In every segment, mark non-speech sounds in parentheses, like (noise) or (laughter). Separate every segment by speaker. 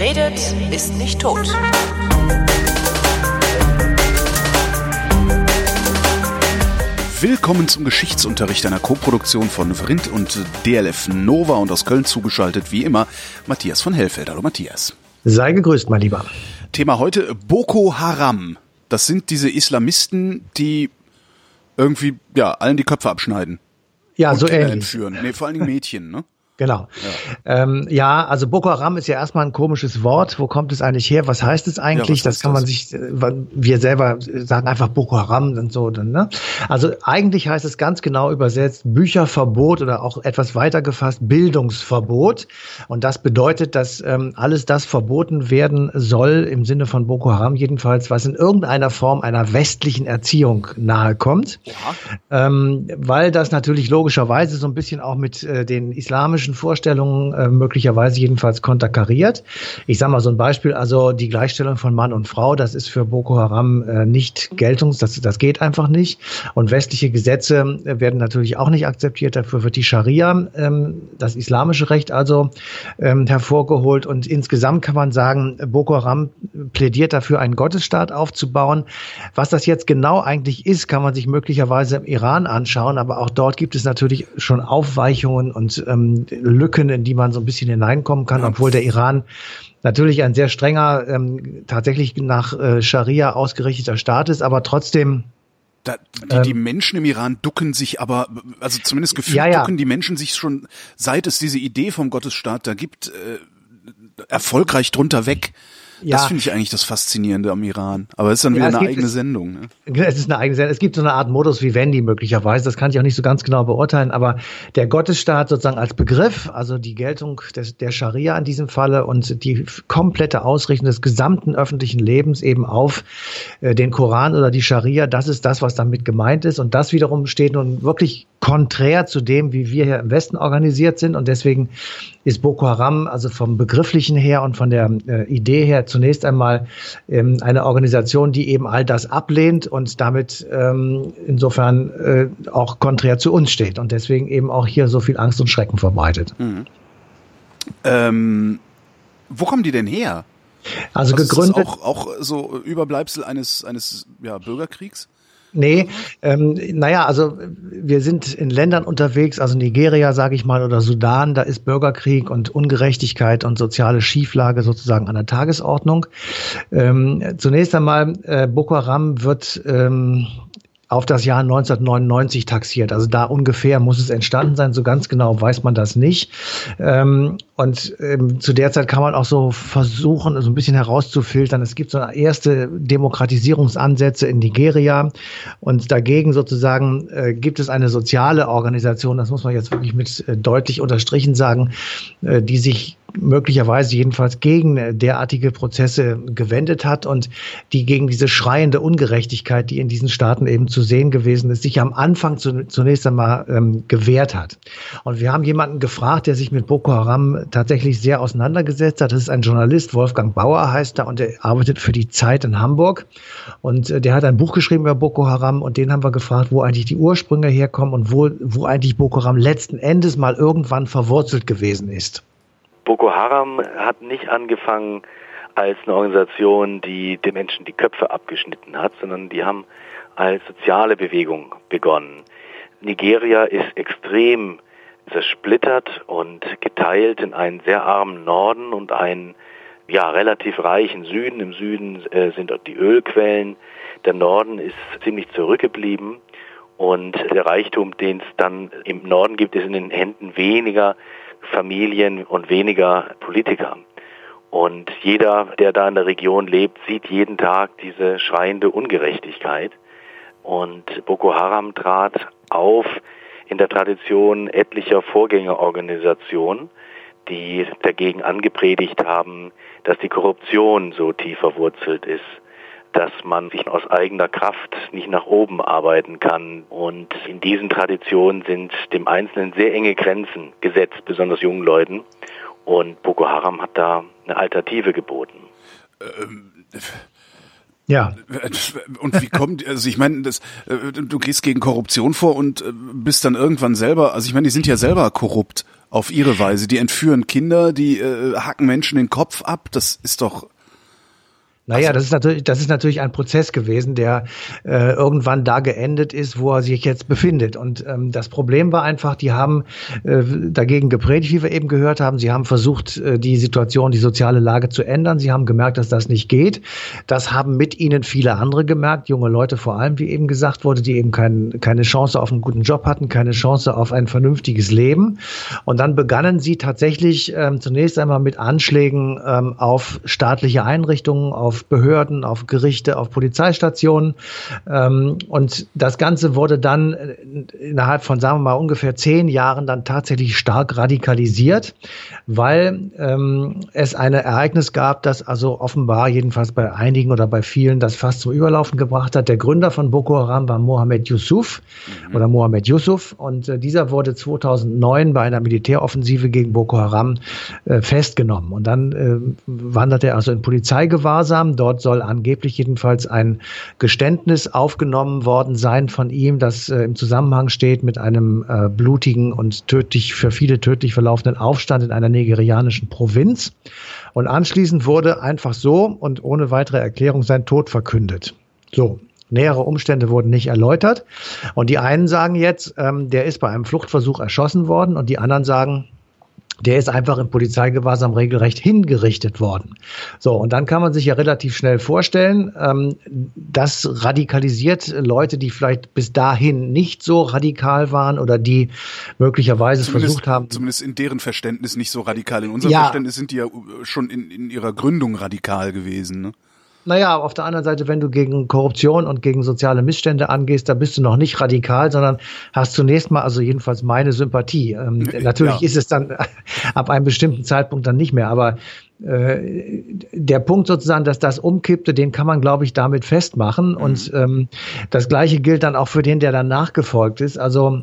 Speaker 1: Wer redet, ist nicht tot.
Speaker 2: Willkommen zum Geschichtsunterricht einer Koproduktion von Vrindt und DLF Nova und aus Köln zugeschaltet, wie immer, Matthias von Hellfeld. Hallo Matthias.
Speaker 3: Sei gegrüßt, mein Lieber.
Speaker 2: Thema heute Boko Haram. Das sind diese Islamisten, die irgendwie, ja, allen die Köpfe abschneiden.
Speaker 3: Ja,
Speaker 2: und
Speaker 3: so
Speaker 2: Kinder
Speaker 3: ähnlich.
Speaker 2: entführen. Nee, vor allen Dingen Mädchen, ne?
Speaker 3: Genau. Ja. Ähm, ja, also Boko Haram ist ja erstmal ein komisches Wort. Wo kommt es eigentlich her? Was heißt es eigentlich?
Speaker 2: Ja,
Speaker 3: das kann man
Speaker 2: das?
Speaker 3: sich, äh, wir selber sagen einfach Boko Haram und so. Dann, ne? Also eigentlich heißt es ganz genau übersetzt Bücherverbot oder auch etwas weiter gefasst Bildungsverbot. Und das bedeutet, dass ähm, alles das verboten werden soll, im Sinne von Boko Haram jedenfalls, was in irgendeiner Form einer westlichen Erziehung nahe kommt. Ähm, weil das natürlich logischerweise so ein bisschen auch mit äh, den islamischen Vorstellungen äh, möglicherweise jedenfalls konterkariert. Ich sage mal so ein Beispiel, also die Gleichstellung von Mann und Frau, das ist für Boko Haram äh, nicht geltungs, das, das geht einfach nicht. Und westliche Gesetze äh, werden natürlich auch nicht akzeptiert. Dafür wird die Scharia, ähm, das islamische Recht also ähm, hervorgeholt. Und insgesamt kann man sagen, Boko Haram plädiert dafür, einen Gottesstaat aufzubauen. Was das jetzt genau eigentlich ist, kann man sich möglicherweise im Iran anschauen. Aber auch dort gibt es natürlich schon Aufweichungen und ähm, Lücken, in die man so ein bisschen hineinkommen kann, obwohl der Iran natürlich ein sehr strenger, ähm, tatsächlich nach äh, Scharia ausgerichteter Staat ist, aber trotzdem
Speaker 2: Da, die, die Menschen im Iran ducken sich aber, also zumindest gefühlt
Speaker 3: Ähm. Ja, ja.
Speaker 2: ducken die Menschen sich schon, seit es diese Idee vom Gottesstaat da gibt, äh, erfolgreich drunter weg.
Speaker 3: Ja.
Speaker 2: Das finde ich eigentlich das Faszinierende am Iran. Aber es ist dann
Speaker 3: Ja,
Speaker 2: wieder
Speaker 3: es
Speaker 2: eine
Speaker 3: gibt
Speaker 2: eigene Sendung. Ne?
Speaker 3: Es ist eine eigene Sendung. Es gibt so eine Art Modus Vivendi möglicherweise. Das kann ich auch nicht so ganz genau beurteilen. Aber der Gottesstaat sozusagen als Begriff, also die Geltung des, der Scharia in diesem Falle und die komplette Ausrichtung des gesamten öffentlichen Lebens eben auf äh, den Koran oder die Scharia, das ist das, was damit gemeint ist. Und das wiederum steht nun wirklich konträr zu dem, wie wir hier im Westen organisiert sind. Und deswegen ist Boko Haram also vom Begrifflichen her und von der äh, Idee her zunächst einmal ähm, eine Organisation, die eben all das ablehnt und damit ähm, insofern äh, auch konträr zu uns steht und deswegen eben auch hier so viel Angst und Schrecken verbreitet.
Speaker 2: Ähm, wo kommen die denn her?
Speaker 3: Also
Speaker 2: Also ist das
Speaker 3: gegründet.
Speaker 2: auch, auch so Überbleibsel eines, eines ja, Bürgerkriegs?
Speaker 3: Nee, ähm, naja, also wir sind in Ländern unterwegs, also Nigeria, sage ich mal, oder Sudan, da ist Bürgerkrieg und Ungerechtigkeit und soziale Schieflage sozusagen an der Tagesordnung. Ähm, zunächst einmal, äh, Boko Haram wird ähm, auf das Jahr 1999 taxiert. Also da ungefähr muss es entstanden sein. So ganz genau weiß man das nicht. Ähm, und ähm, zu der Zeit kann man auch so versuchen, so ein bisschen herauszufiltern. Es gibt so erste Demokratisierungsansätze in Nigeria und dagegen sozusagen äh, gibt es eine soziale Organisation, das muss man jetzt wirklich mit äh, deutlich unterstrichen sagen, äh, die sich möglicherweise jedenfalls gegen äh, derartige Prozesse gewendet hat und die gegen diese schreiende Ungerechtigkeit, die in diesen Staaten eben zu sehen gewesen ist, sich am Anfang zu, zunächst einmal ähm, gewehrt hat. Und wir haben jemanden gefragt, der sich mit Boko Haram tatsächlich sehr auseinandergesetzt hat. Das ist ein Journalist, Wolfgang Bauer heißt er, und er arbeitet für die Zeit in Hamburg. Und äh, der hat ein Buch geschrieben über Boko Haram und den haben wir gefragt, wo eigentlich die Ursprünge herkommen und wo, wo eigentlich Boko Haram letzten Endes mal irgendwann verwurzelt gewesen ist.
Speaker 4: Boko Haram hat nicht angefangen als eine Organisation, die den Menschen die Köpfe abgeschnitten hat, sondern die haben als soziale Bewegung begonnen. Nigeria ist extrem zersplittert und geteilt in einen sehr armen Norden und einen ja, relativ reichen Süden. Im Süden äh, sind dort die Ölquellen. Der Norden ist ziemlich zurückgeblieben. Und der Reichtum, den es dann im Norden gibt, ist in den Händen weniger Familien und weniger Politiker. Und jeder, der da in der Region lebt, sieht jeden Tag diese schreiende Ungerechtigkeit. Und Boko Haram trat auf in der Tradition etlicher Vorgängerorganisationen, die dagegen angepredigt haben, dass die Korruption so tief verwurzelt ist, dass man sich aus eigener Kraft nicht nach oben arbeiten kann. Und in diesen Traditionen sind dem Einzelnen sehr enge Grenzen gesetzt, besonders jungen Leuten. Und Boko Haram hat da eine Alternative geboten.
Speaker 3: Ja.
Speaker 2: Und wie kommt, also ich meine, das, äh, du gehst gegen Korruption vor und äh, bist dann irgendwann selber, also ich meine, die sind ja selber korrupt. Auf ihre Weise. Die entführen Kinder, die äh, hacken Menschen den Kopf ab. Das ist doch
Speaker 3: naja, also, das ist natürlich, das ist natürlich ein Prozess gewesen, der äh, irgendwann da geendet ist, wo er sich jetzt befindet. Und ähm, das Problem war einfach, die haben äh, dagegen gepredigt, wie wir eben gehört haben. Sie haben versucht, äh, die Situation, die soziale Lage zu ändern. Sie haben gemerkt, dass das nicht geht. Das haben mit ihnen viele andere gemerkt, junge Leute vor allem, wie eben gesagt wurde, die eben kein, keine Chance auf einen guten Job hatten, keine Chance auf ein vernünftiges Leben. Und dann begannen sie tatsächlich ähm, zunächst einmal mit Anschlägen ähm, auf staatliche Einrichtungen, auf Behörden, auf Gerichte, auf Polizeistationen. Ähm, und das Ganze wurde dann äh, innerhalb von, sagen wir mal, ungefähr zehn Jahren dann tatsächlich stark radikalisiert, weil ähm, es ein Ereignis gab, das also offenbar jedenfalls bei einigen oder bei vielen das fast zum Überlaufen gebracht hat. Der Gründer von Boko Haram war Mohammed Yusuf mhm. oder Mohammed Yusuf und äh, dieser wurde 2009 bei einer Militäroffensive gegen Boko Haram äh, festgenommen und dann äh, wanderte er also in Polizeigewahrsam haben. Dort soll angeblich jedenfalls ein Geständnis aufgenommen worden sein von ihm, das äh, im Zusammenhang steht mit einem äh, blutigen und tödlich für viele tödlich verlaufenden Aufstand in einer nigerianischen Provinz. Und anschließend wurde einfach so und ohne weitere Erklärung sein Tod verkündet. So, Nähere Umstände wurden nicht erläutert. Und die einen sagen jetzt, ähm, der ist bei einem Fluchtversuch erschossen worden und die anderen sagen, der ist einfach im Polizeigewahrsam regelrecht hingerichtet worden. So, und dann kann man sich ja relativ schnell vorstellen, ähm, das radikalisiert Leute, die vielleicht bis dahin nicht so radikal waren oder die möglicherweise zumindest, versucht haben.
Speaker 2: Zumindest in deren Verständnis nicht so radikal. In unserem ja, Verständnis sind die ja schon in, in ihrer Gründung radikal gewesen. Ne?
Speaker 3: Naja, auf der anderen Seite, wenn du gegen Korruption und gegen soziale Missstände angehst, da bist du noch nicht radikal, sondern hast zunächst mal, also jedenfalls meine Sympathie. Ähm, (laughs) natürlich ja. ist es dann (laughs) ab einem bestimmten Zeitpunkt dann nicht mehr, aber äh, der Punkt sozusagen, dass das umkippte, den kann man, glaube ich, damit festmachen. Mhm. Und ähm, das Gleiche gilt dann auch für den, der dann nachgefolgt ist. Also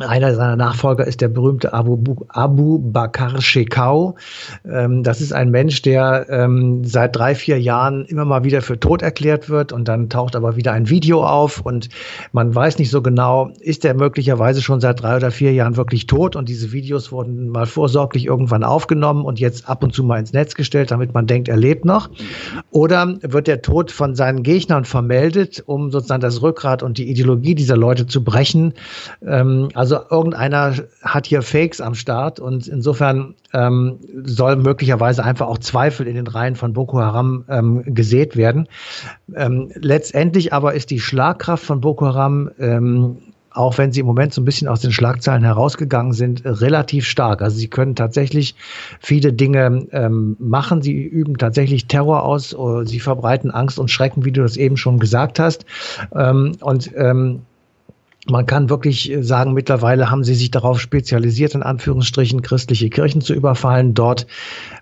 Speaker 3: einer seiner Nachfolger ist der berühmte Abu, Abu Bakr Shekau. Ähm, das ist ein Mensch, der ähm, seit drei, vier Jahren immer mal wieder für tot erklärt wird und dann taucht aber wieder ein Video auf und man weiß nicht so genau, ist er möglicherweise schon seit drei oder vier Jahren wirklich tot und diese Videos wurden mal vorsorglich irgendwann aufgenommen und jetzt ab und zu mal ins Netz gestellt, damit man denkt, er lebt noch. Oder wird der Tod von seinen Gegnern vermeldet, um sozusagen das Rückgrat und die Ideologie dieser Leute zu brechen. Ähm, also also irgendeiner hat hier Fakes am Start und insofern ähm, soll möglicherweise einfach auch Zweifel in den Reihen von Boko Haram ähm, gesät werden. Ähm, letztendlich aber ist die Schlagkraft von Boko Haram ähm, auch wenn sie im Moment so ein bisschen aus den Schlagzeilen herausgegangen sind, relativ stark. Also sie können tatsächlich viele Dinge ähm, machen. Sie üben tatsächlich Terror aus. Sie verbreiten Angst und Schrecken, wie du das eben schon gesagt hast. Ähm, und ähm, man kann wirklich sagen, mittlerweile haben sie sich darauf spezialisiert, in Anführungsstrichen christliche Kirchen zu überfallen, dort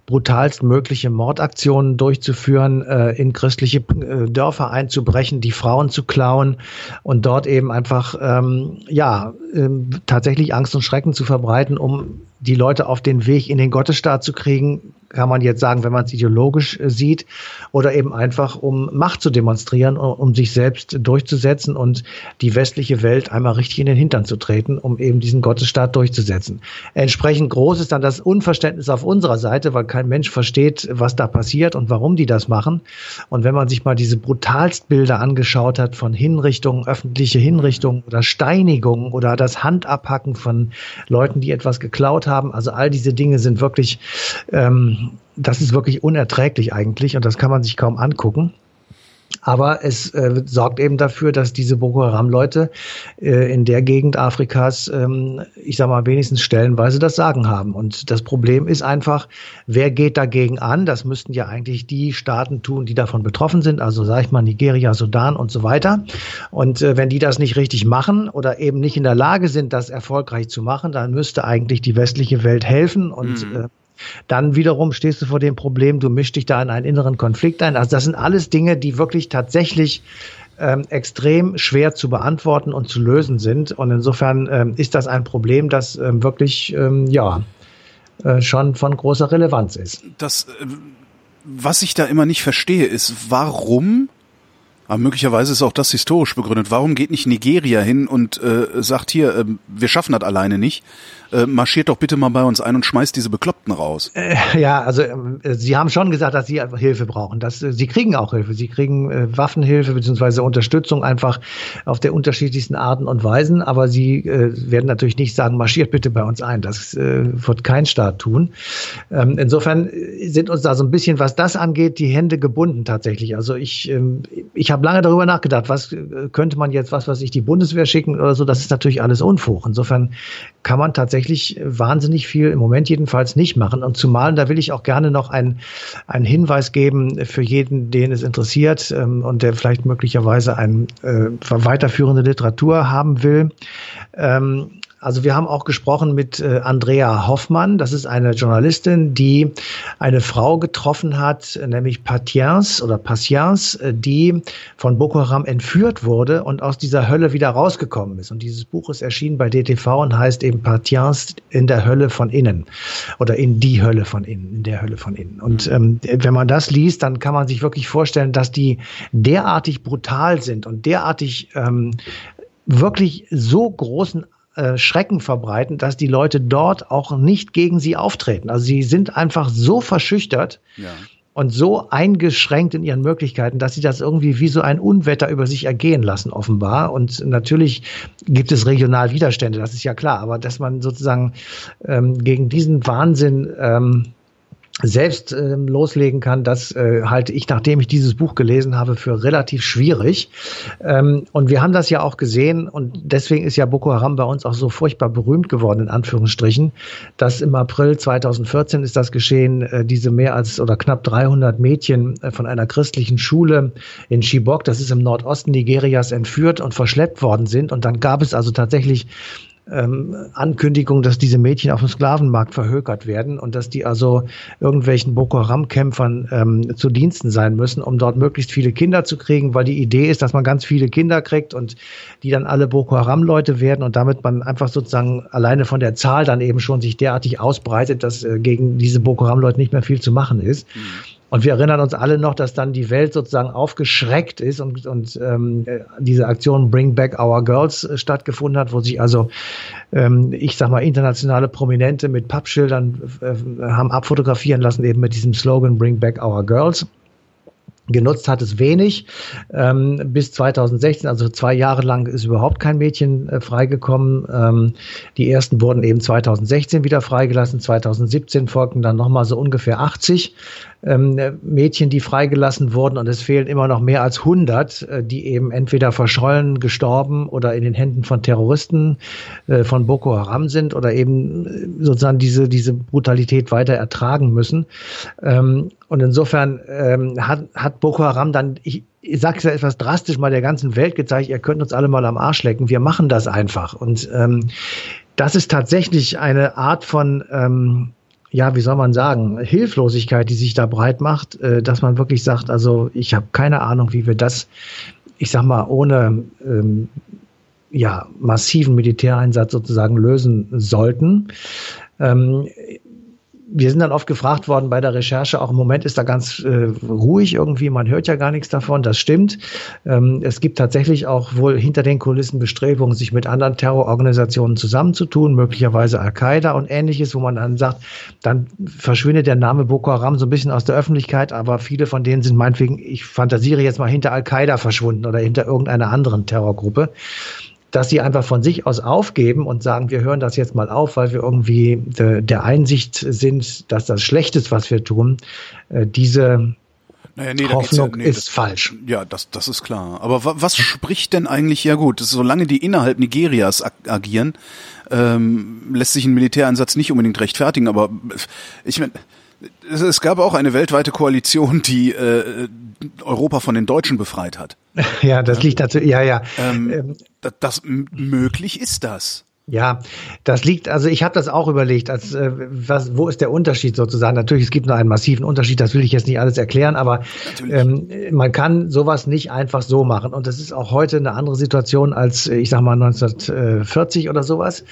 Speaker 3: brutalst mögliche Mordaktionen durchzuführen, äh, in christliche äh, Dörfer einzubrechen, die Frauen zu klauen und dort eben einfach ähm, ja äh, tatsächlich Angst und Schrecken zu verbreiten, um die Leute auf den Weg in den Gottesstaat zu kriegen, kann man jetzt sagen, wenn man es ideologisch äh, sieht, oder eben einfach, um Macht zu demonstrieren, um sich selbst durchzusetzen und die westliche Welt einmal richtig in den Hintern zu treten, um eben diesen Gottesstaat durchzusetzen. Entsprechend groß ist dann das Unverständnis auf unserer Seite, weil kein Mensch versteht, was da passiert und warum die das machen. Und wenn man sich mal diese Brutalstbilder angeschaut hat von Hinrichtungen, öffentliche Hinrichtungen oder Steinigungen oder das Handabhacken von Leuten, die etwas geklaut haben, also all diese Dinge sind wirklich ähm, das ist wirklich unerträglich eigentlich und das kann man sich kaum angucken. Aber es äh, sorgt eben dafür, dass diese Boko Haram-Leute äh, in der Gegend Afrikas, ähm, ich sag mal, wenigstens stellenweise das Sagen haben. Und das Problem ist einfach, wer geht dagegen an? Das müssten ja eigentlich die Staaten tun, die davon betroffen sind. Also sag ich mal Nigeria, Sudan und so weiter. Und äh, wenn die das nicht richtig machen oder eben nicht in der Lage sind, das erfolgreich zu machen, dann müsste eigentlich die westliche Welt helfen und mhm. Dann wiederum stehst du vor dem Problem, du mischst dich da in einen inneren Konflikt ein. Also das sind alles Dinge, die wirklich tatsächlich ähm, extrem schwer zu beantworten und zu lösen sind. Und insofern ähm, ist das ein Problem, das ähm, wirklich ähm, ja äh, schon von großer Relevanz ist.
Speaker 2: Das, äh, was ich da immer nicht verstehe, ist, warum Aber möglicherweise ist auch das historisch begründet. Warum geht nicht Nigeria hin und äh, sagt hier, äh, wir schaffen das alleine nicht? Äh, marschiert doch bitte mal bei uns ein und schmeißt diese Bekloppten raus.
Speaker 3: Äh, ja, also äh, Sie haben schon gesagt, dass Sie Hilfe brauchen. Das, äh, Sie kriegen auch Hilfe. Sie kriegen Waffenhilfe beziehungsweise Unterstützung einfach auf der unterschiedlichsten Arten und Weisen. Aber Sie werden natürlich nicht sagen, marschiert bitte bei uns ein. Das wird kein Staat tun. Ähm, insofern sind uns da so ein bisschen, was das angeht, die Hände gebunden tatsächlich. Also ich, ähm, ich habe lange darüber nachgedacht, was äh, könnte man jetzt, was weiß ich, die Bundeswehr schicken oder so. Das ist natürlich alles Unfug. Insofern kann man tatsächlich tatsächlich wahnsinnig viel im Moment jedenfalls nicht machen. Und zumal, da will ich auch gerne noch einen, einen Hinweis geben für jeden, den es interessiert ähm, und der vielleicht möglicherweise eine äh, weiterführende Literatur haben will. Ähm, also wir haben auch gesprochen mit äh, Andrea Hoffmann. Das ist eine Journalistin, die eine Frau getroffen hat, nämlich Patience oder Patience, äh, die von Boko Haram entführt wurde und aus dieser Hölle wieder rausgekommen ist. Und dieses Buch ist erschienen bei DTV und heißt eben Patience in der Hölle von innen oder in die Hölle von innen, in der Hölle von innen. Und mhm. ähm, wenn man das liest, dann kann man sich wirklich vorstellen, dass die derartig brutal sind und derartig ähm, wirklich so großen äh, Schrecken verbreiten, dass die Leute dort auch nicht gegen sie auftreten. Also sie sind einfach so verschüchtert. Ja und so eingeschränkt in ihren Möglichkeiten, dass sie das irgendwie wie so ein Unwetter über sich ergehen lassen, offenbar. Und natürlich gibt es regional Widerstände, das ist ja klar, aber dass man sozusagen ähm, gegen diesen Wahnsinn ähm, selbst ähm, loslegen kann, das äh, halte ich, nachdem ich dieses Buch gelesen habe, für relativ schwierig. Ähm, und wir haben das ja auch gesehen und deswegen ist ja Boko Haram bei uns auch so furchtbar berühmt geworden, in Anführungsstrichen, dass im April 2014 ist das geschehen, äh, diese mehr als oder knapp 300 Mädchen äh, von einer christlichen Schule in Chibok, das ist im Nordosten Nigerias, entführt und verschleppt worden sind. Und dann gab es also tatsächlich ähm, Ankündigung, dass diese Mädchen auf dem Sklavenmarkt verhökert werden und dass die also irgendwelchen Boko Haram-Kämpfern ähm, zu Diensten sein müssen, um dort möglichst viele Kinder zu kriegen, weil die Idee ist, dass man ganz viele Kinder kriegt und die dann alle Boko Haram-Leute werden und damit man einfach sozusagen alleine von der Zahl dann eben schon sich derartig ausbreitet, dass äh, gegen diese Boko Haram-Leute nicht mehr viel zu machen ist. Mhm. Und wir erinnern uns alle noch, dass dann die Welt sozusagen aufgeschreckt ist und, und ähm, diese Aktion Bring Back Our Girls äh, stattgefunden hat, wo sich also, ähm, ich sag mal, internationale Prominente mit Pappschildern äh, haben abfotografieren lassen, eben mit diesem Slogan Bring Back Our Girls. Genutzt hat es wenig. Ähm, bis 2016, also zwei Jahre lang, ist überhaupt kein Mädchen äh, freigekommen. Ähm, die ersten wurden eben 2016 wieder freigelassen. 2017 folgten dann nochmal so ungefähr 80 ähm, Mädchen, die freigelassen wurden. Und es fehlen immer noch mehr als 100, äh, die eben entweder verschollen, gestorben oder in den Händen von Terroristen äh, von Boko Haram sind oder eben äh, sozusagen diese, diese Brutalität weiter ertragen müssen. Ähm, und insofern ähm, hat, hat Boko Haram dann, ich, ich sage es ja etwas drastisch, mal der ganzen Welt gezeigt, ihr könnt uns alle mal am Arsch lecken, wir machen das einfach. Und ähm, das ist tatsächlich eine Art von ähm, ja, wie soll man sagen, Hilflosigkeit, die sich da breit macht, äh, dass man wirklich sagt, also ich habe keine Ahnung, wie wir das, ich sag mal, ohne ähm, ja, massiven Militäreinsatz sozusagen lösen sollten. Ähm, wir sind dann oft gefragt worden bei der Recherche, auch im Moment ist da ganz äh, ruhig irgendwie, man hört ja gar nichts davon, das stimmt. Ähm, es gibt tatsächlich auch wohl hinter den Kulissen Bestrebungen, sich mit anderen Terrororganisationen zusammenzutun, möglicherweise Al-Qaida und ähnliches, wo man dann sagt, dann verschwindet der Name Boko Haram so ein bisschen aus der Öffentlichkeit, aber viele von denen sind meinetwegen, ich fantasiere jetzt mal hinter Al-Qaida verschwunden oder hinter irgendeiner anderen Terrorgruppe dass sie einfach von sich aus aufgeben und sagen, wir hören das jetzt mal auf, weil wir irgendwie de, der Einsicht sind, dass das schlecht ist, was wir tun. Äh, diese naja, nee, Hoffnung ja, nee, ist
Speaker 2: das,
Speaker 3: falsch.
Speaker 2: Ja, das, das ist klar. Aber was spricht denn eigentlich, ja gut, solange die innerhalb Nigerias ag agieren, ähm, lässt sich ein Militäreinsatz nicht unbedingt rechtfertigen, aber ich meine, es, gab auch eine weltweite Koalition, die äh, Europa von den Deutschen befreit hat. (laughs)
Speaker 3: Ja, das liegt dazu, ja, ja. Ähm,
Speaker 2: ähm das möglich ist das.
Speaker 3: Ja, das liegt, also ich habe das auch überlegt, als äh, was, wo ist der Unterschied sozusagen? Natürlich, es gibt nur einen massiven Unterschied, das will ich jetzt nicht alles erklären, aber ähm, man kann sowas nicht einfach so machen. Und das ist auch heute eine andere Situation als, ich sag mal, 1940 oder sowas.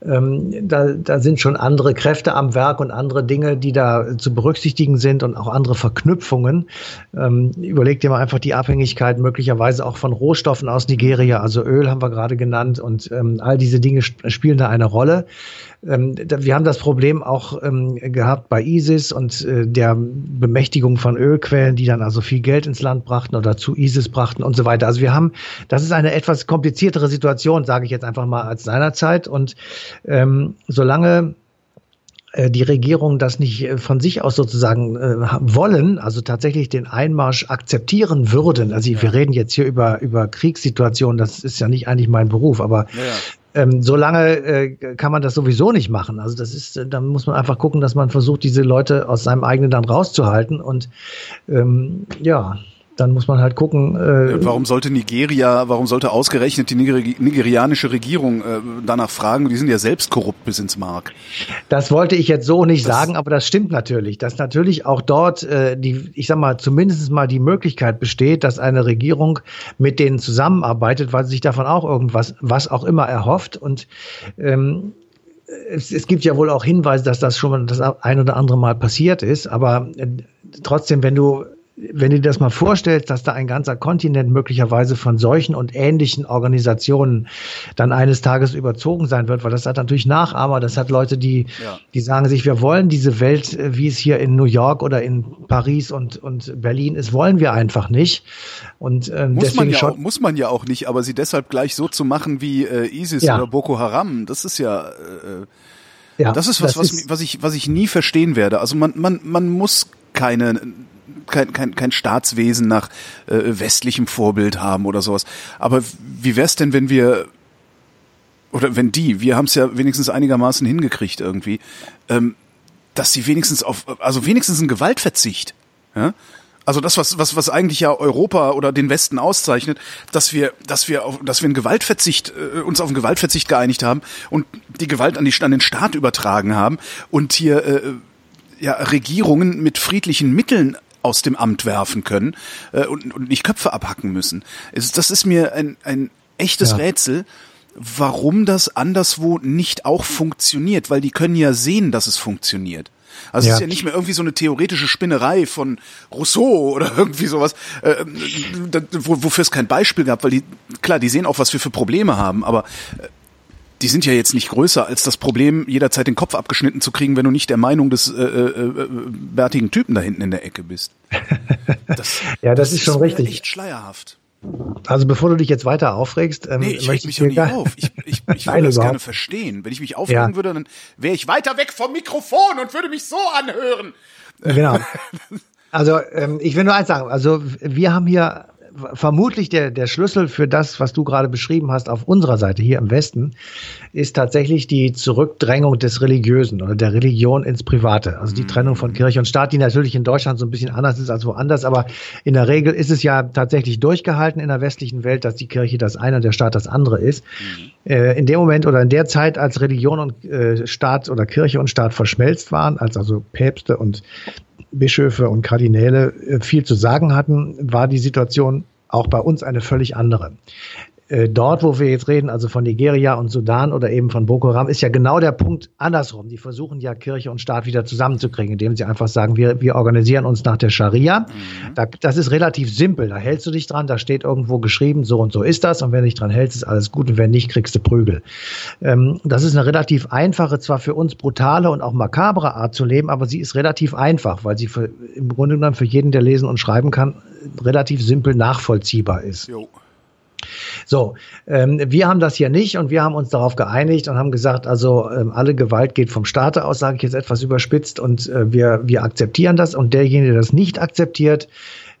Speaker 3: Ähm, da, da sind schon andere Kräfte am Werk und andere Dinge, die da zu berücksichtigen sind und auch andere Verknüpfungen. Ähm, überleg dir mal einfach die Abhängigkeit möglicherweise auch von Rohstoffen aus Nigeria, also Öl haben wir gerade genannt und ähm, all diese Dinge spielen da eine Rolle. Ähm, wir haben das Problem auch ähm, gehabt bei ISIS und äh, der Bemächtigung von Ölquellen, die dann also viel Geld ins Land brachten oder zu ISIS brachten und so weiter. Also wir haben, das ist eine etwas kompliziertere Situation, sage ich jetzt einfach mal, als seinerzeit. Und ähm, solange äh, die Regierung das nicht äh, von sich aus sozusagen äh, wollen, also tatsächlich den Einmarsch akzeptieren würden. Also wir reden jetzt hier über, über Kriegssituationen, das ist ja nicht eigentlich mein Beruf, aber ja, ähm, solange äh, kann man das sowieso nicht machen. Also das ist, äh, da muss man einfach gucken, dass man versucht, diese Leute aus seinem eigenen Land rauszuhalten. Und ähm, ja, dann muss man halt gucken.
Speaker 2: Äh, warum sollte Nigeria, warum sollte ausgerechnet die Nigeri nigerianische Regierung äh, danach fragen? Die sind ja selbst korrupt bis ins Mark.
Speaker 3: Das wollte ich jetzt so nicht das sagen, aber das stimmt natürlich, dass natürlich auch dort äh, die, ich sag mal, zumindest mal die Möglichkeit besteht, dass eine Regierung mit denen zusammenarbeitet, weil sie sich davon auch irgendwas, was auch immer erhofft und ähm, es, es gibt ja wohl auch Hinweise, dass das schon das ein oder andere Mal passiert ist, aber äh, trotzdem, wenn du wenn du dir das mal vorstellst, dass da ein ganzer Kontinent möglicherweise von solchen und ähnlichen Organisationen dann eines Tages überzogen sein wird, weil das hat natürlich Nachahmer, das hat Leute, die, ja. die sagen sich, wir wollen diese Welt, äh, wie es hier in New York oder in Paris und, und Berlin ist, wollen wir einfach nicht. Und
Speaker 2: ähm, muss man ja auch, muss man ja auch nicht, aber sie deshalb gleich so zu machen wie äh, ISIS ja. oder Boko Haram, das ist ja äh, ja, das ist was, das was, ist was ich, was ich nie verstehen werde. Also man, man, man muss keine kein, kein, kein Staatswesen nach äh, westlichem Vorbild haben oder sowas. Aber wie wär's denn, wenn wir oder wenn die, wir haben es ja wenigstens einigermaßen hingekriegt irgendwie, ähm, dass sie wenigstens auf, also wenigstens ein Gewaltverzicht, ja? Also das, was, was, was eigentlich ja Europa oder den Westen auszeichnet, dass wir, dass wir, auf, dass wir einen Gewaltverzicht, äh, uns auf einen Gewaltverzicht geeinigt haben und die Gewalt an, die, an den Staat übertragen haben und hier äh, ja, Regierungen mit friedlichen Mitteln aus dem Amt werfen können äh, und, und nicht Köpfe abhacken müssen. Es, das ist mir ein, ein echtes ja. Rätsel, warum das anderswo nicht auch funktioniert, weil die können ja sehen, dass es funktioniert. Also ja. es ist ja nicht mehr irgendwie so eine theoretische Spinnerei von Rousseau oder (laughs) irgendwie sowas, äh, wofür es kein Beispiel gab, weil die, klar, die sehen auch, was wir für Probleme haben, aber äh, die sind ja jetzt nicht größer als das Problem, jederzeit den Kopf abgeschnitten zu kriegen, wenn du nicht der Meinung des äh, äh, äh bärtigen Typen da hinten in der Ecke bist. (laughs)
Speaker 3: Das, ja, das, das ist schon ist richtig.
Speaker 2: Echt schleierhaft.
Speaker 3: Also bevor du dich jetzt weiter aufregst, ähm,
Speaker 2: nee, ich möchte mich ja nicht auf. Ich, ich, ich (laughs) würde das gerne verstehen. Wenn ich mich aufregen ja. würde, dann wäre ich weiter weg vom Mikrofon und würde mich so anhören.
Speaker 3: Genau. (laughs) Also ähm, ich will nur eins sagen. Also wir haben hier vermutlich der, der Schlüssel für das, was du gerade beschrieben hast, auf unserer Seite hier im Westen, ist tatsächlich die Zurückdrängung des Religiösen oder der Religion ins Private. Also die Trennung von Kirche und Staat, die natürlich in Deutschland so ein bisschen anders ist als woanders, aber in der Regel ist es ja tatsächlich durchgehalten in der westlichen Welt, dass die Kirche das eine und der Staat das andere ist. Mhm. Äh, in dem Moment oder in der Zeit, als Religion und äh, Staat oder Kirche und Staat verschmelzt waren, als also Päpste und Bischöfe und Kardinäle äh, viel zu sagen hatten, war die Situation auch bei uns eine völlig andere. Äh, dort, wo wir jetzt reden, also von Nigeria und Sudan oder eben von Boko Haram, ist ja genau der Punkt andersrum. Die versuchen ja Kirche und Staat wieder zusammenzukriegen, indem sie einfach sagen, wir, wir organisieren uns nach der Scharia. Mhm. Da, das ist relativ simpel. Da hältst du dich dran, da steht irgendwo geschrieben, so und so ist das. Und wenn du dich dran hältst, ist alles gut. Und wenn nicht, kriegst du Prügel. Ähm, das ist eine relativ einfache, zwar für uns brutale und auch makabre Art zu leben, aber sie ist relativ einfach, weil sie für, im Grunde genommen für jeden, der lesen und schreiben kann, relativ simpel nachvollziehbar ist. Jo. So, ähm, wir haben das hier nicht und wir haben uns darauf geeinigt und haben gesagt, also ähm, alle Gewalt geht vom Staate aus, sage ich jetzt etwas überspitzt und äh, wir, wir akzeptieren das und derjenige, der das nicht akzeptiert,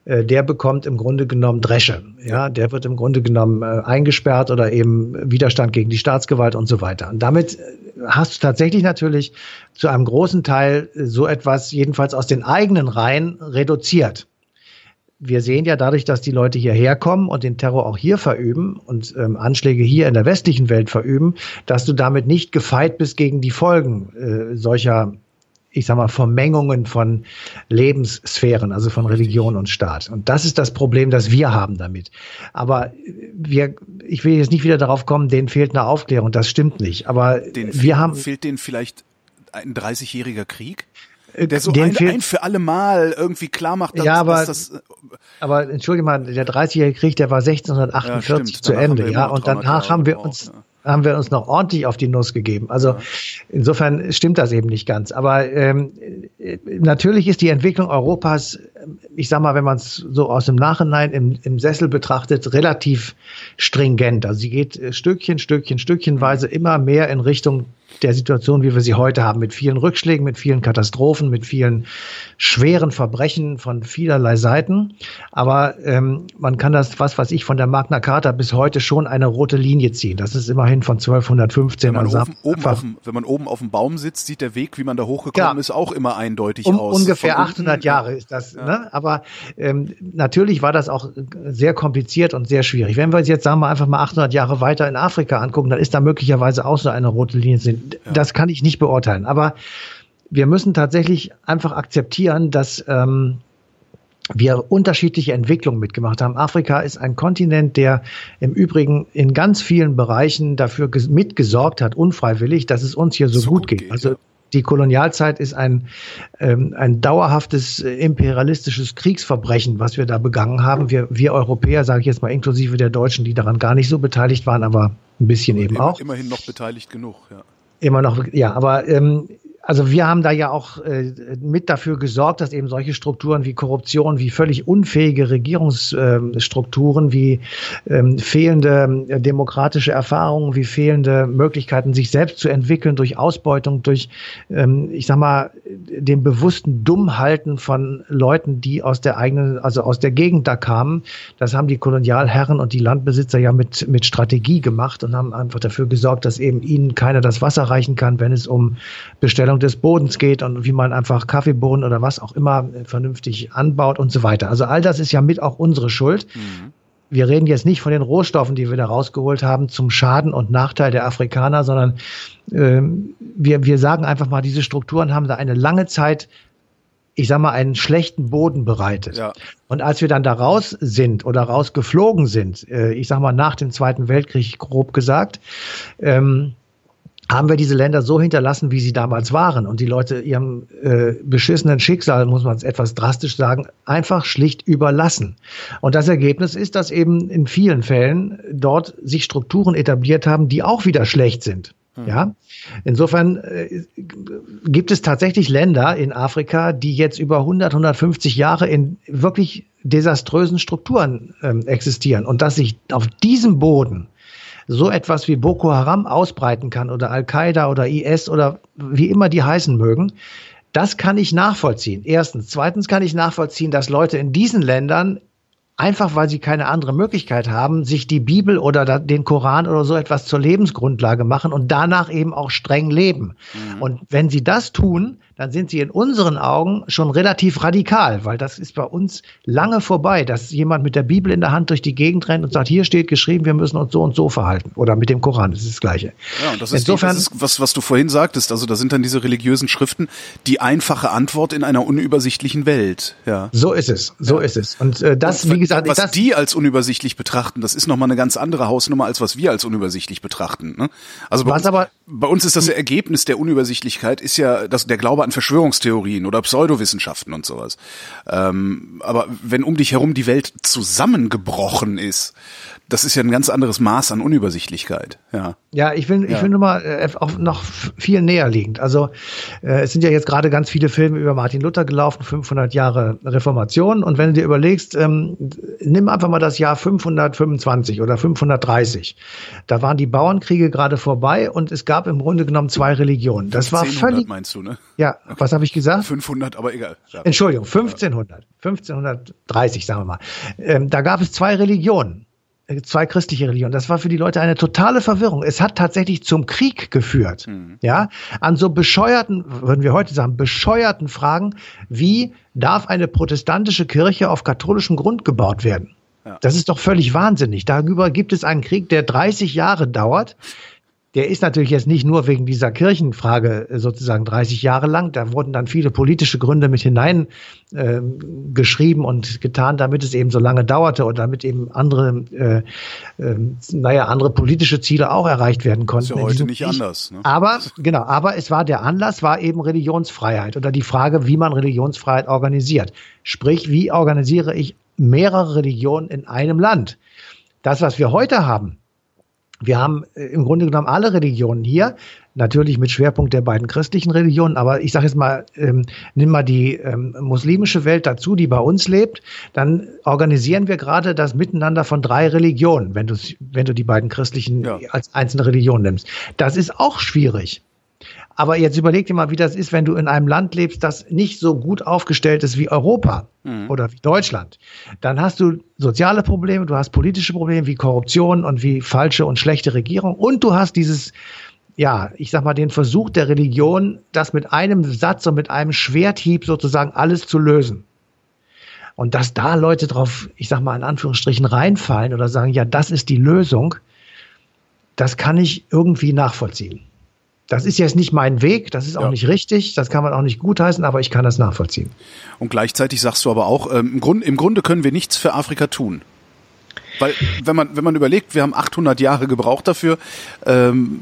Speaker 3: äh, der bekommt im Grunde genommen Dresche. Ja, der wird im Grunde genommen äh, eingesperrt oder eben Widerstand gegen die Staatsgewalt und so weiter. Und damit äh, hast du tatsächlich natürlich zu einem großen Teil so etwas, jedenfalls aus den eigenen Reihen, reduziert. Wir sehen ja dadurch, dass die Leute hierher kommen und den Terror auch hier verüben und ähm, Anschläge hier in der westlichen Welt verüben, dass du damit nicht gefeit bist gegen die Folgen äh, solcher ich sag mal, Vermengungen von Lebenssphären, also von Religion und Staat. Und das ist das Problem, das wir haben damit. Aber wir, ich will jetzt nicht wieder darauf kommen, denen fehlt eine Aufklärung. Das stimmt nicht. Aber
Speaker 2: Den
Speaker 3: wir haben.
Speaker 2: Fehlt denen vielleicht ein 30-jähriger Krieg?
Speaker 3: Äh,
Speaker 2: Der so ein, ein für alle Mal irgendwie klar macht, dass,
Speaker 3: Ja, aber-
Speaker 2: dass das,
Speaker 3: Aber entschuldige mal, der 30-jährige Krieg, der war 1648
Speaker 2: Ja,
Speaker 3: zu
Speaker 2: Danach
Speaker 3: Ende, ja. Und
Speaker 2: noch 300
Speaker 3: danach haben wir uns,
Speaker 2: ja.
Speaker 3: haben wir uns noch ordentlich auf die Nuss gegeben. Also insofern stimmt das eben nicht ganz. Aber ähm, äh, natürlich ist die Entwicklung Europas, ich sag mal, wenn man es so aus dem Nachhinein im, im Sessel betrachtet, relativ stringent. Also sie geht äh, Stückchen, Stückchen, Stückchenweise immer mehr in Richtung der Situation, wie wir sie heute haben, mit vielen Rückschlägen, mit vielen Katastrophen, mit vielen schweren Verbrechen von vielerlei Seiten. Aber ähm, man kann das, was weiß ich, von der Magna Carta bis heute schon eine rote Linie ziehen. Das ist immerhin von 1215.
Speaker 2: wenn man,
Speaker 3: Man
Speaker 2: oben, oben auf dem, wenn man oben auf dem Baum sitzt, sieht der Weg, wie man da hochgekommen
Speaker 3: Ja.
Speaker 2: ist, auch immer eindeutig
Speaker 3: um,
Speaker 2: aus.
Speaker 3: ungefähr
Speaker 2: Von unten,
Speaker 3: 800 Jahre ist das. Ne? Aber ähm, natürlich war das auch sehr kompliziert und sehr schwierig. Wenn wir uns jetzt sagen wir einfach mal 800 Jahre weiter in Afrika angucken, dann ist da möglicherweise auch so eine rote Linie. Sind. Das kann ich nicht beurteilen. Aber wir müssen tatsächlich einfach akzeptieren, dass ähm, wir unterschiedliche Entwicklungen mitgemacht haben. Afrika ist ein Kontinent, der im Übrigen in ganz vielen Bereichen dafür ges- mitgesorgt hat, unfreiwillig, dass es uns hier so,
Speaker 2: So
Speaker 3: gut geht.
Speaker 2: geht,
Speaker 3: Also
Speaker 2: ja.
Speaker 3: die Kolonialzeit ist ein, ähm, ein dauerhaftes äh, imperialistisches Kriegsverbrechen, was wir da begangen haben. Wir, wir Europäer, sage ich jetzt mal inklusive der Deutschen, die daran gar nicht so beteiligt waren, aber ein bisschen eben
Speaker 2: Immer,
Speaker 3: auch.
Speaker 2: immerhin noch beteiligt genug, ja.
Speaker 3: Immer noch, ja, aber ähm, also wir haben da ja auch äh, mit dafür gesorgt, dass eben solche Strukturen wie Korruption, wie völlig unfähige Regierungsstrukturen, wie ähm, fehlende äh, demokratische Erfahrungen, wie fehlende Möglichkeiten, sich selbst zu entwickeln durch Ausbeutung, durch, ähm, ich sag mal, den bewussten Dummhalten von Leuten, die aus der eigenen, also aus der Gegend da kamen. Das haben die Kolonialherren und die Landbesitzer ja mit, mit Strategie gemacht und haben einfach dafür gesorgt, dass eben ihnen keiner das Wasser reichen kann, wenn es um Bestellung des Bodens geht und wie man einfach Kaffeebohnen oder was auch immer äh, vernünftig anbaut und so weiter. Also all das ist ja mit auch unsere Schuld. Wir reden jetzt nicht von den Rohstoffen, die wir da rausgeholt haben, zum Schaden und Nachteil der Afrikaner, sondern ähm, wir, wir sagen einfach mal, diese Strukturen haben da eine lange Zeit ich sag mal, einen schlechten Boden bereitet.
Speaker 2: Ja.
Speaker 3: Und als wir dann da raus sind oder rausgeflogen sind, äh, ich sag mal nach dem Zweiten Weltkrieg grob gesagt, ähm, haben wir diese Länder so hinterlassen, wie sie damals waren und die Leute ihrem äh, beschissenen Schicksal, muss man es etwas drastisch sagen, einfach schlicht überlassen. Und das Ergebnis ist, dass eben in vielen Fällen dort sich Strukturen etabliert haben, die auch wieder schlecht sind. Ja, insofern äh, gibt es tatsächlich Länder in Afrika, die jetzt über 100, 150 Jahre in wirklich desaströsen Strukturen ähm, existieren und dass sich auf diesem Boden so etwas wie Boko Haram ausbreiten kann oder Al-Qaida oder IS oder wie immer die heißen mögen, das kann ich nachvollziehen. Erstens. Zweitens kann ich nachvollziehen, dass Leute in diesen Ländern einfach weil sie keine andere Möglichkeit haben, sich die Bibel oder den Koran oder so etwas zur Lebensgrundlage machen und danach eben auch streng leben. Und wenn sie das tun, dann sind sie in unseren Augen schon relativ radikal, weil das ist bei uns lange vorbei, dass jemand mit der Bibel in der Hand durch die Gegend rennt und sagt, hier steht geschrieben, wir müssen uns so und so verhalten. Oder mit dem Koran, das ist das Gleiche.
Speaker 2: Ja, und das ist, die,
Speaker 3: Insofern,
Speaker 2: das ist was, was du vorhin sagtest. Also da sind dann diese religiösen Schriften die einfache Antwort in einer unübersichtlichen Welt. Ja.
Speaker 3: so ist es, so ist es. Und äh, das,
Speaker 2: Und
Speaker 3: wie gesagt,
Speaker 2: was
Speaker 3: das,
Speaker 2: die als unübersichtlich betrachten, das ist nochmal eine ganz andere Hausnummer, als was wir als unübersichtlich betrachten. Ne? Also bei uns,
Speaker 3: aber-
Speaker 2: bei uns ist das Ergebnis der Unübersichtlichkeit ist ja das, der Glaube an Verschwörungstheorien oder Pseudowissenschaften und sowas. Ähm, aber wenn um dich herum die Welt zusammengebrochen ist, das ist ja ein ganz anderes Maß an Unübersichtlichkeit. Ja.
Speaker 3: Ja, ich will, ich
Speaker 2: Ja.
Speaker 3: will nur mal äh, auch noch viel näher liegend. Also äh, es sind ja jetzt gerade ganz viele Filme über Martin Luther gelaufen, 500 Jahre Reformation. Und wenn du dir überlegst, ähm, nimm einfach mal das Jahr 525 oder 530. Da waren die Bauernkriege gerade vorbei und es gab im Grunde genommen zwei Religionen. Das war
Speaker 2: 1000
Speaker 3: völlig.
Speaker 2: meinst du, ne?
Speaker 3: Ja, was habe ich gesagt?
Speaker 2: 500, aber egal. Ja.
Speaker 3: Entschuldigung, 1500. 1530, sagen wir mal. Ähm, da gab es zwei Religionen. Zwei christliche Religionen. Das war für die Leute eine totale Verwirrung. Es hat tatsächlich zum Krieg geführt. Mhm. Ja, an so bescheuerten, würden wir heute sagen, bescheuerten Fragen, wie darf eine protestantische Kirche auf katholischem Grund gebaut werden? Ja. Das ist doch völlig wahnsinnig. Darüber gibt es einen Krieg, der 30 Jahre dauert, der ist natürlich jetzt nicht nur wegen dieser Kirchenfrage äh, sozusagen 30 Jahre lang. Da wurden dann viele politische Gründe mit hinein äh, geschrieben und getan, damit es eben so lange dauerte und damit eben andere, äh, äh, naja, andere politische Ziele auch erreicht werden konnten.
Speaker 2: Ist ja heute nicht anders.
Speaker 3: Ne? Aber genau, aber es war der Anlass, war eben Religionsfreiheit oder die Frage, wie man Religionsfreiheit organisiert. Sprich, wie organisiere ich mehrere Religionen in einem Land? Das, was wir heute haben, wir haben äh, im Grunde genommen alle Religionen hier, natürlich mit Schwerpunkt der beiden christlichen Religionen, aber ich sage jetzt mal, ähm, nimm mal die ähm, muslimische Welt dazu, die bei uns lebt, dann organisieren wir gerade das Miteinander von drei Religionen, wenn du, wenn du die beiden christlichen ja. als einzelne Religion nimmst. Das ist auch schwierig. Aber jetzt überleg dir mal, wie das ist, wenn du in einem Land lebst, das nicht so gut aufgestellt ist wie Europa mhm. oder wie Deutschland. Dann hast du soziale Probleme, du hast politische Probleme wie Korruption und wie falsche und schlechte Regierung und du hast dieses ja, ich sag mal, den Versuch der Religion, das mit einem Satz und mit einem Schwerthieb sozusagen alles zu lösen. Und dass da Leute drauf, ich sag mal, in Anführungsstrichen reinfallen oder sagen, ja, das ist die Lösung, das kann ich irgendwie nachvollziehen. Das ist jetzt nicht mein Weg, das ist auch ja. nicht richtig, das kann man auch nicht gutheißen, aber ich kann das nachvollziehen.
Speaker 2: Und gleichzeitig sagst du aber auch, ähm, im, Grunde, im Grunde können wir nichts für Afrika tun. Weil, wenn man, wenn man überlegt, wir haben 800 Jahre gebraucht dafür, ähm,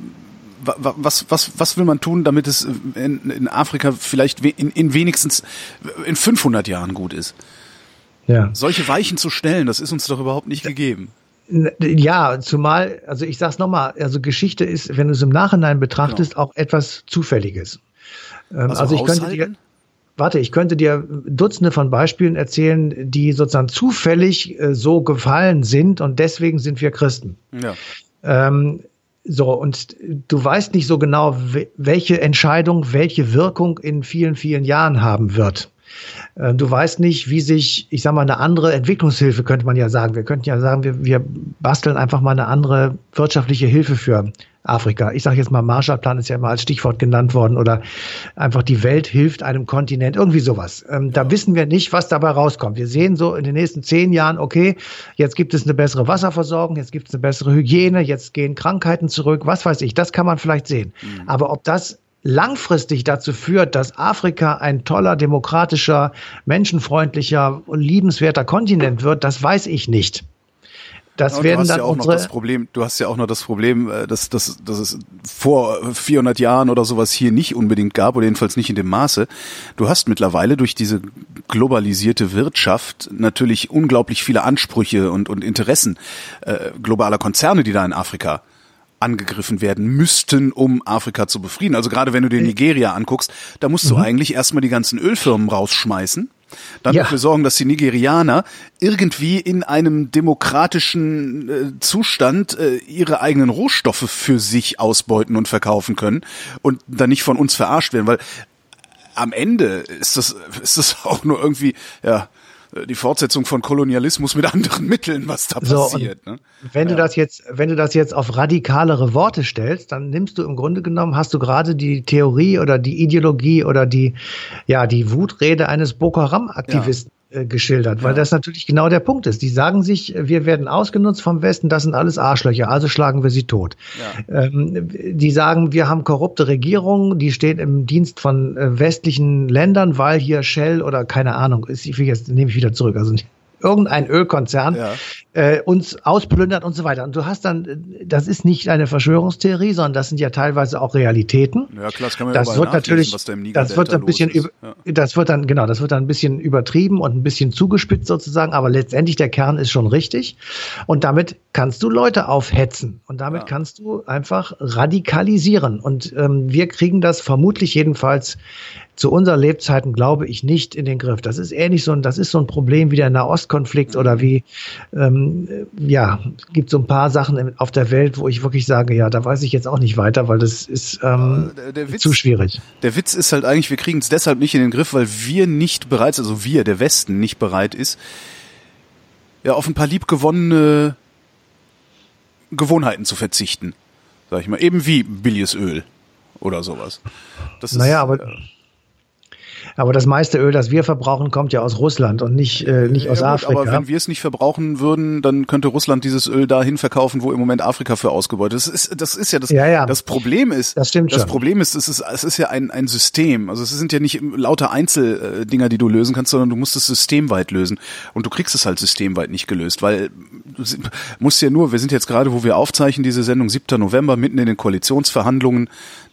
Speaker 2: was, was, was will man tun, damit es in, in Afrika vielleicht in, in wenigstens in 500 Jahren gut ist? Ja. Solche Weichen zu stellen, das ist uns doch überhaupt nicht gegeben.
Speaker 3: Ja, zumal, also ich sag's nochmal, also Geschichte ist, wenn du es im Nachhinein betrachtest, genau. auch etwas Zufälliges. Ähm, also, also ich könnte dir, warte, ich könnte dir Dutzende von Beispielen erzählen, die sozusagen zufällig äh, so gefallen sind und deswegen sind wir Christen. Ja. Ähm, so, und du weißt nicht so genau, welche Entscheidung, welche Wirkung in vielen, vielen Jahren haben wird. Äh, du weißt nicht, wie sich, ich sag mal, eine andere Entwicklungshilfe könnte man ja sagen. Wir könnten ja sagen, wir, wir basteln einfach mal eine andere wirtschaftliche Hilfe für Afrika. Ich sage jetzt mal, Marshallplan ist ja immer als Stichwort genannt worden oder einfach die Welt hilft einem Kontinent, irgendwie sowas. Ähm, da wissen wir nicht, was dabei rauskommt. Wir sehen so in den nächsten zehn Jahren, okay, jetzt gibt es eine bessere Wasserversorgung, jetzt gibt es eine bessere Hygiene, jetzt gehen Krankheiten zurück, was weiß ich, das kann man vielleicht sehen. Mhm. Aber ob das langfristig dazu führt, dass Afrika ein toller, demokratischer, menschenfreundlicher und liebenswerter Kontinent wird, das weiß ich nicht.
Speaker 2: Das ja, werden dann ja auch unsere noch das Problem, du hast ja auch noch das Problem, äh, dass, dass, dass es vor 400 Jahren oder sowas hier nicht unbedingt gab oder jedenfalls nicht in dem Maße. Du hast mittlerweile durch diese globalisierte Wirtschaft natürlich unglaublich viele Ansprüche und, und Interessen äh, globaler Konzerne, die da in Afrika angegriffen werden müssten, um Afrika zu befrieden. Also gerade wenn du dir Nigeria anguckst, da musst du mhm. eigentlich erstmal die ganzen Ölfirmen rausschmeißen. Dann ja. dafür sorgen, dass die Nigerianer irgendwie in einem demokratischen äh, Zustand äh, ihre eigenen Rohstoffe für sich ausbeuten und verkaufen können und dann nicht von uns verarscht werden, weil am Ende ist das, (laughs) ist das auch nur irgendwie, ja, die Fortsetzung von Kolonialismus mit (laughs) anderen Mitteln, was da so, passiert. Ne?
Speaker 3: Wenn ja. du das jetzt, wenn du das jetzt auf radikalere Worte stellst, dann nimmst du im Grunde genommen, hast du gerade die Theorie oder die Ideologie oder die, ja, die Wutrede eines Boko Haram Aktivisten äh, geschildert, weil ja. das natürlich genau der Punkt ist. Die sagen sich, wir werden ausgenutzt vom Westen, das sind alles Arschlöcher, also schlagen wir sie tot. Ja. Ähm, die sagen, wir haben korrupte Regierungen, die stehen im Dienst von äh, westlichen Ländern, weil hier Shell oder keine Ahnung ist, ich will jetzt nehme ich wieder zurück, also irgendein Ölkonzern ja. äh, uns ausplündert und so weiter. Und du hast dann, das ist nicht eine Verschwörungstheorie, sondern das sind ja teilweise auch Realitäten. Ja, klar, das kann man das wird natürlich, was da im das wird ein bisschen, über, ja. das wird dann genau, das wird dann ein bisschen übertrieben und ein bisschen zugespitzt sozusagen. Aber letztendlich der Kern ist schon richtig. Und damit kannst du Leute aufhetzen und damit ja. kannst du einfach radikalisieren. Und ähm, wir kriegen das vermutlich jedenfalls zu unseren Lebzeiten glaube ich nicht in den Griff. Das ist ähnlich so ein, das ist so ein Problem wie der Nahostkonflikt oder wie, ähm, ja, gibt so ein paar Sachen auf der Welt, wo ich wirklich sage, ja, da weiß ich jetzt auch nicht weiter, weil das ist ähm, der, der Witz, zu schwierig.
Speaker 2: Der Witz ist halt eigentlich, wir kriegen es deshalb nicht in den Griff, weil wir nicht bereit, also wir, der Westen, nicht bereit ist, ja, auf ein paar liebgewonnene Gewohnheiten zu verzichten. Sag ich mal, eben wie billiges Öl oder sowas.
Speaker 3: Das naja, ist, aber äh, aber das meiste Öl, das wir verbrauchen, kommt ja aus Russland und nicht, äh, nicht ja, aus gut, Afrika.
Speaker 2: Aber wenn wir es nicht verbrauchen würden, dann könnte Russland dieses Öl dahin verkaufen, wo im Moment Afrika für ausgebeutet ist. Das ist, das ist ja das, ja, ja. das Problem ist.
Speaker 3: Das stimmt
Speaker 2: Das
Speaker 3: schon.
Speaker 2: Problem ist, es ist, es ist ja ein, ein System. Also es sind ja nicht lauter Einzeldinger, die du lösen kannst, sondern du musst es systemweit lösen. Und du kriegst es halt systemweit nicht gelöst, weil du musst ja nur, wir sind jetzt gerade, wo wir aufzeichnen, diese Sendung 7. November, mitten in den Koalitionsverhandlungen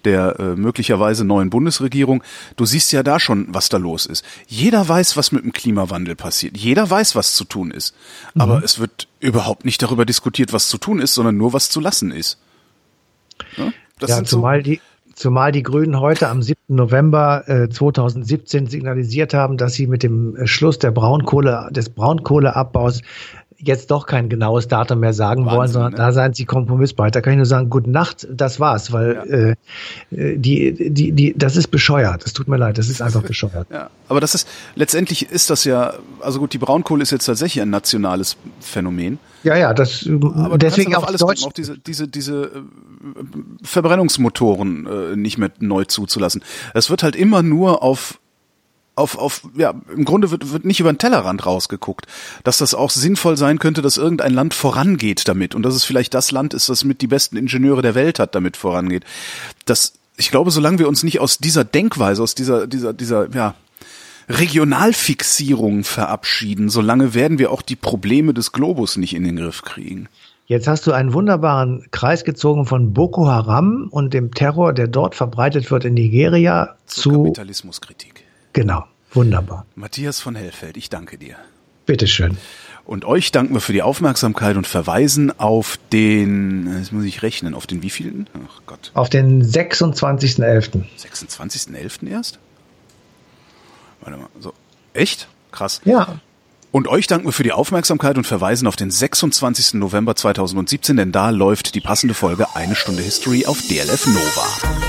Speaker 2: der äh, möglicherweise neuen Bundesregierung. Du siehst ja da schon, was da los ist. Jeder weiß, was mit dem Klimawandel passiert. Jeder weiß, was zu tun ist. Mhm. Aber es wird überhaupt nicht darüber diskutiert, was zu tun ist, sondern nur, was zu lassen ist.
Speaker 3: Ja, ja zumal so die Zumal die Grünen heute am 7. November äh, 2017 signalisiert haben, dass sie mit dem äh, Schluss der Braunkohle, des Braunkohleabbaus jetzt doch kein genaues Datum mehr sagen Wahnsinn, wollen, sondern ne? da seien sie kompromissbereit. Da kann ich nur sagen, gute Nacht, das war's, weil ja. äh, die, die, die, das ist bescheuert. Es tut mir leid, das ist einfach (laughs) bescheuert.
Speaker 2: Ja, aber das ist, letztendlich ist das ja, also gut, die Braunkohle ist jetzt tatsächlich ein nationales Phänomen.
Speaker 3: Ja, ja, das,
Speaker 2: aber deswegen auch alles Deutsch. Auch diese, diese, diese äh, Verbrennungsmotoren äh, nicht mehr neu zuzulassen. Es wird halt immer nur auf auf, auf, ja, im Grunde wird, wird nicht über den Tellerrand rausgeguckt, dass das auch sinnvoll sein könnte, dass irgendein Land vorangeht damit und dass es vielleicht das Land ist, das mit die besten Ingenieure der Welt hat, damit vorangeht. Das, ich glaube, solange wir uns nicht aus dieser Denkweise, aus dieser, dieser, dieser, ja, Regionalfixierung verabschieden, solange werden wir auch die Probleme des Globus nicht in den Griff kriegen.
Speaker 3: Jetzt hast du einen wunderbaren Kreis gezogen von Boko Haram und dem Terror, der dort verbreitet wird in Nigeria, zu, zu
Speaker 2: Kapitalismuskritik.
Speaker 3: Genau, wunderbar.
Speaker 2: Matthias von Hellfeld, ich danke dir.
Speaker 3: Bitteschön.
Speaker 2: Und euch danken wir für die Aufmerksamkeit und verweisen auf den, jetzt muss ich rechnen, auf den wievielten?
Speaker 3: Ach Gott. Auf den 26.11.
Speaker 2: 26.11. erst? Warte mal, so. Echt? Krass.
Speaker 3: Ja.
Speaker 2: Und euch danken wir für die Aufmerksamkeit und verweisen auf den 26. November 2017, denn da läuft die passende Folge Eine Stunde History auf DLF Nova.